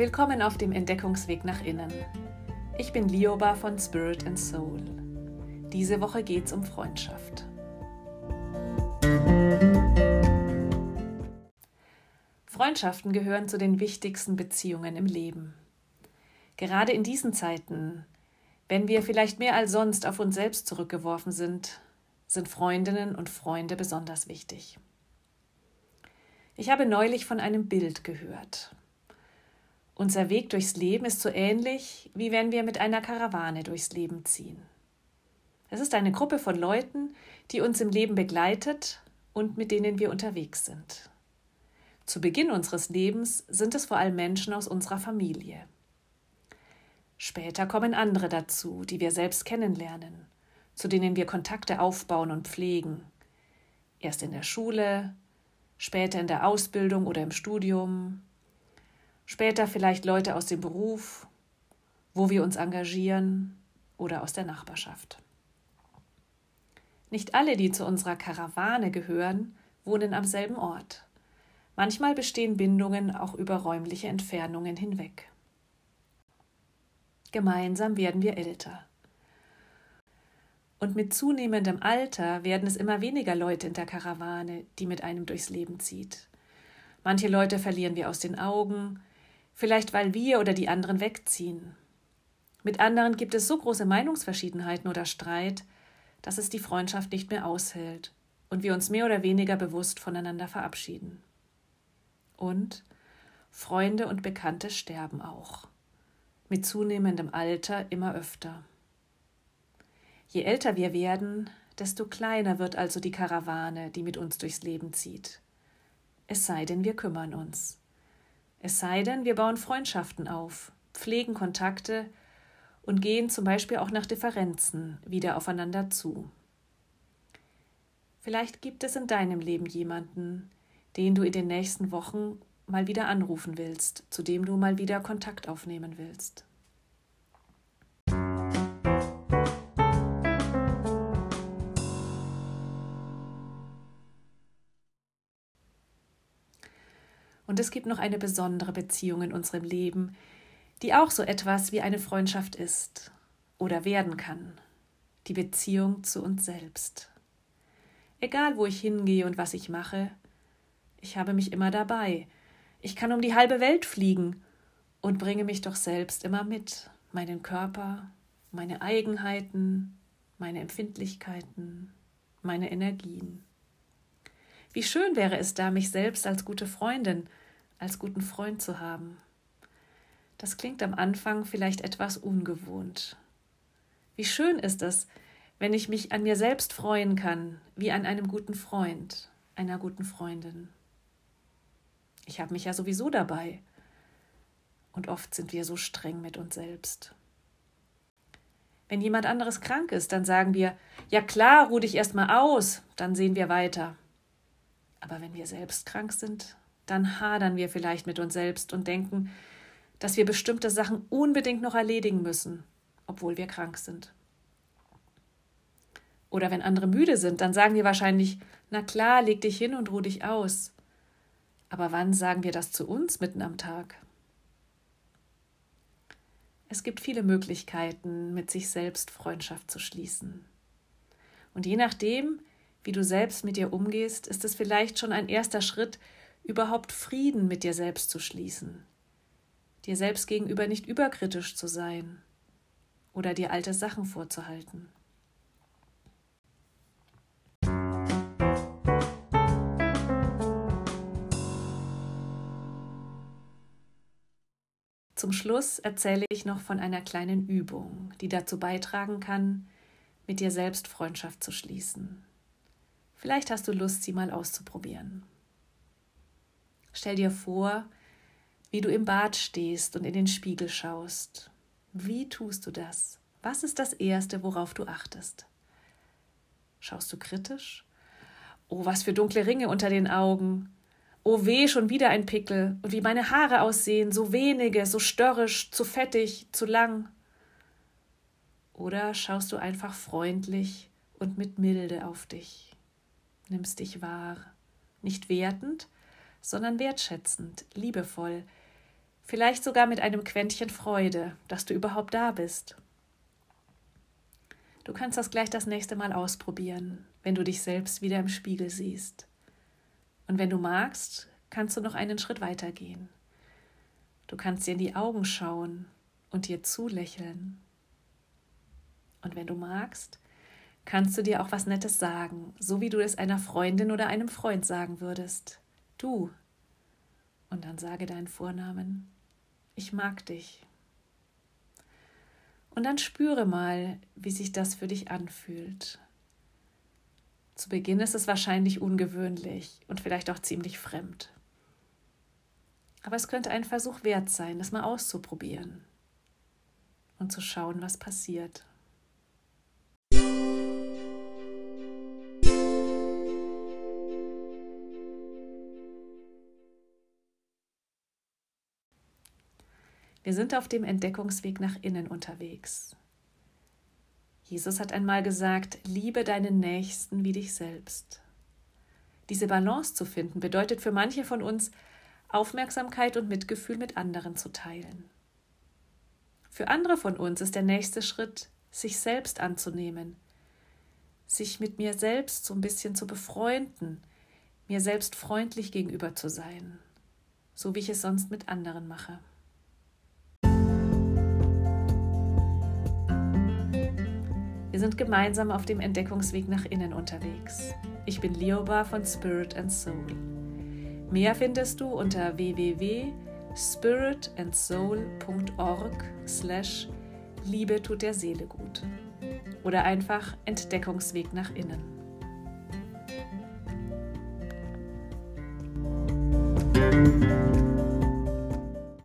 Willkommen auf dem Entdeckungsweg nach innen. Ich bin Lioba von Spirit and Soul. Diese Woche geht's um Freundschaft. Freundschaften gehören zu den wichtigsten Beziehungen im Leben. Gerade in diesen Zeiten, wenn wir vielleicht mehr als sonst auf uns selbst zurückgeworfen sind, sind Freundinnen und Freunde besonders wichtig. Ich habe neulich von einem Bild gehört. Unser Weg durchs Leben ist so ähnlich, wie wenn wir mit einer Karawane durchs Leben ziehen. Es ist eine Gruppe von Leuten, die uns im Leben begleitet und mit denen wir unterwegs sind. Zu Beginn unseres Lebens sind es vor allem Menschen aus unserer Familie. Später kommen andere dazu, die wir selbst kennenlernen, zu denen wir Kontakte aufbauen und pflegen. Erst in der Schule, später in der Ausbildung oder im Studium, später vielleicht Leute aus dem Beruf, wo wir uns engagieren oder aus der Nachbarschaft. Nicht alle, die zu unserer Karawane gehören, wohnen am selben Ort. Manchmal bestehen Bindungen auch über räumliche Entfernungen hinweg. Gemeinsam werden wir älter. Und mit zunehmendem Alter werden es immer weniger Leute in der Karawane, die mit einem durchs Leben zieht. Manche Leute verlieren wir aus den Augen, vielleicht weil wir oder die anderen wegziehen. Mit anderen gibt es so große Meinungsverschiedenheiten oder Streit, dass es die Freundschaft nicht mehr aushält und wir uns mehr oder weniger bewusst voneinander verabschieden. Und Freunde und Bekannte sterben auch. Mit zunehmendem Alter immer öfter. Je älter wir werden, desto kleiner wird also die Karawane, die mit uns durchs Leben zieht. Es sei denn, wir kümmern uns. Es sei denn, wir bauen Freundschaften auf, pflegen Kontakte und gehen zum Beispiel auch nach Differenzen wieder aufeinander zu. Vielleicht gibt es in deinem Leben jemanden, den du in den nächsten Wochen mal wieder anrufen willst, zu dem du mal wieder Kontakt aufnehmen willst. Und es gibt noch eine besondere Beziehung in unserem Leben, die auch so etwas wie eine Freundschaft ist oder werden kann. Die Beziehung zu uns selbst. Egal, wo ich hingehe und was ich mache, ich habe mich immer dabei. Ich kann um die halbe Welt fliegen und bringe mich doch selbst immer mit, meinen Körper, meine Eigenheiten, meine Empfindlichkeiten, meine Energien. Wie schön wäre es da, mich selbst als gute Freundin als guten Freund zu haben. Das klingt am Anfang vielleicht etwas ungewohnt. Wie schön ist es, wenn ich mich an mir selbst freuen kann, wie an einem guten Freund, einer guten Freundin. Ich habe mich ja sowieso dabei. Und oft sind wir so streng mit uns selbst. Wenn jemand anderes krank ist, dann sagen wir, ja klar, ruh dich erst mal aus, dann sehen wir weiter. Aber wenn wir selbst krank sind, dann hadern wir vielleicht mit uns selbst und denken, dass wir bestimmte Sachen unbedingt noch erledigen müssen, obwohl wir krank sind. Oder wenn andere müde sind, dann sagen wir wahrscheinlich, na klar, leg dich hin und ruh dich aus. Aber wann sagen wir das zu uns mitten am Tag? Es gibt viele Möglichkeiten, mit sich selbst Freundschaft zu schließen. Und je nachdem, wie du selbst mit dir umgehst, ist es vielleicht schon ein erster Schritt, überhaupt Frieden mit dir selbst zu schließen, dir selbst gegenüber nicht überkritisch zu sein oder dir alte Sachen vorzuhalten. Zum Schluss erzähle ich noch von einer kleinen Übung, die dazu beitragen kann, mit dir selbst Freundschaft zu schließen. Vielleicht hast du Lust, sie mal auszuprobieren. Stell dir vor, wie du im Bad stehst und in den Spiegel schaust. Wie tust du das? Was ist das Erste, worauf du achtest? Schaust du kritisch? Oh, was für dunkle Ringe unter den Augen. Oh weh, schon wieder ein Pickel. Und wie meine Haare aussehen, so wenige, so störrisch, zu fettig, zu lang. Oder schaust du einfach freundlich und mit Milde auf dich, nimmst dich wahr, nicht wertend, sondern wertschätzend, liebevoll, Vielleicht sogar mit einem Quäntchen Freude, dass du überhaupt da bist. Du kannst das gleich das nächste Mal ausprobieren, wenn du dich selbst wieder im Spiegel siehst. Und wenn du magst, kannst du noch einen Schritt weiter gehen. Du kannst dir in die Augen schauen und dir zulächeln. Und wenn du magst, kannst du dir auch was Nettes sagen, so wie du es einer Freundin oder einem Freund sagen würdest. Du. Und dann sage deinen Vornamen. Ich mag dich. Und dann spüre mal, wie sich das für dich anfühlt. Zu Beginn ist es wahrscheinlich ungewöhnlich und vielleicht auch ziemlich fremd. Aber es könnte ein Versuch wert sein, das mal auszuprobieren und zu schauen, was passiert. Wir sind auf dem Entdeckungsweg nach innen unterwegs. Jesus hat einmal gesagt, liebe deinen Nächsten wie dich selbst. Diese Balance zu finden bedeutet für manche von uns, Aufmerksamkeit und Mitgefühl mit anderen zu teilen. Für andere von uns ist der nächste Schritt, sich selbst anzunehmen, sich mit mir selbst so ein bisschen zu befreunden, mir selbst freundlich gegenüber zu sein, so wie ich es sonst mit anderen mache. Wir sind gemeinsam auf dem Entdeckungsweg nach innen unterwegs. Ich bin Lioba von Spirit and Soul. Mehr findest du unter www.spiritandsoul.org slash Liebe tut der Seele gut. Oder einfach Entdeckungsweg nach innen.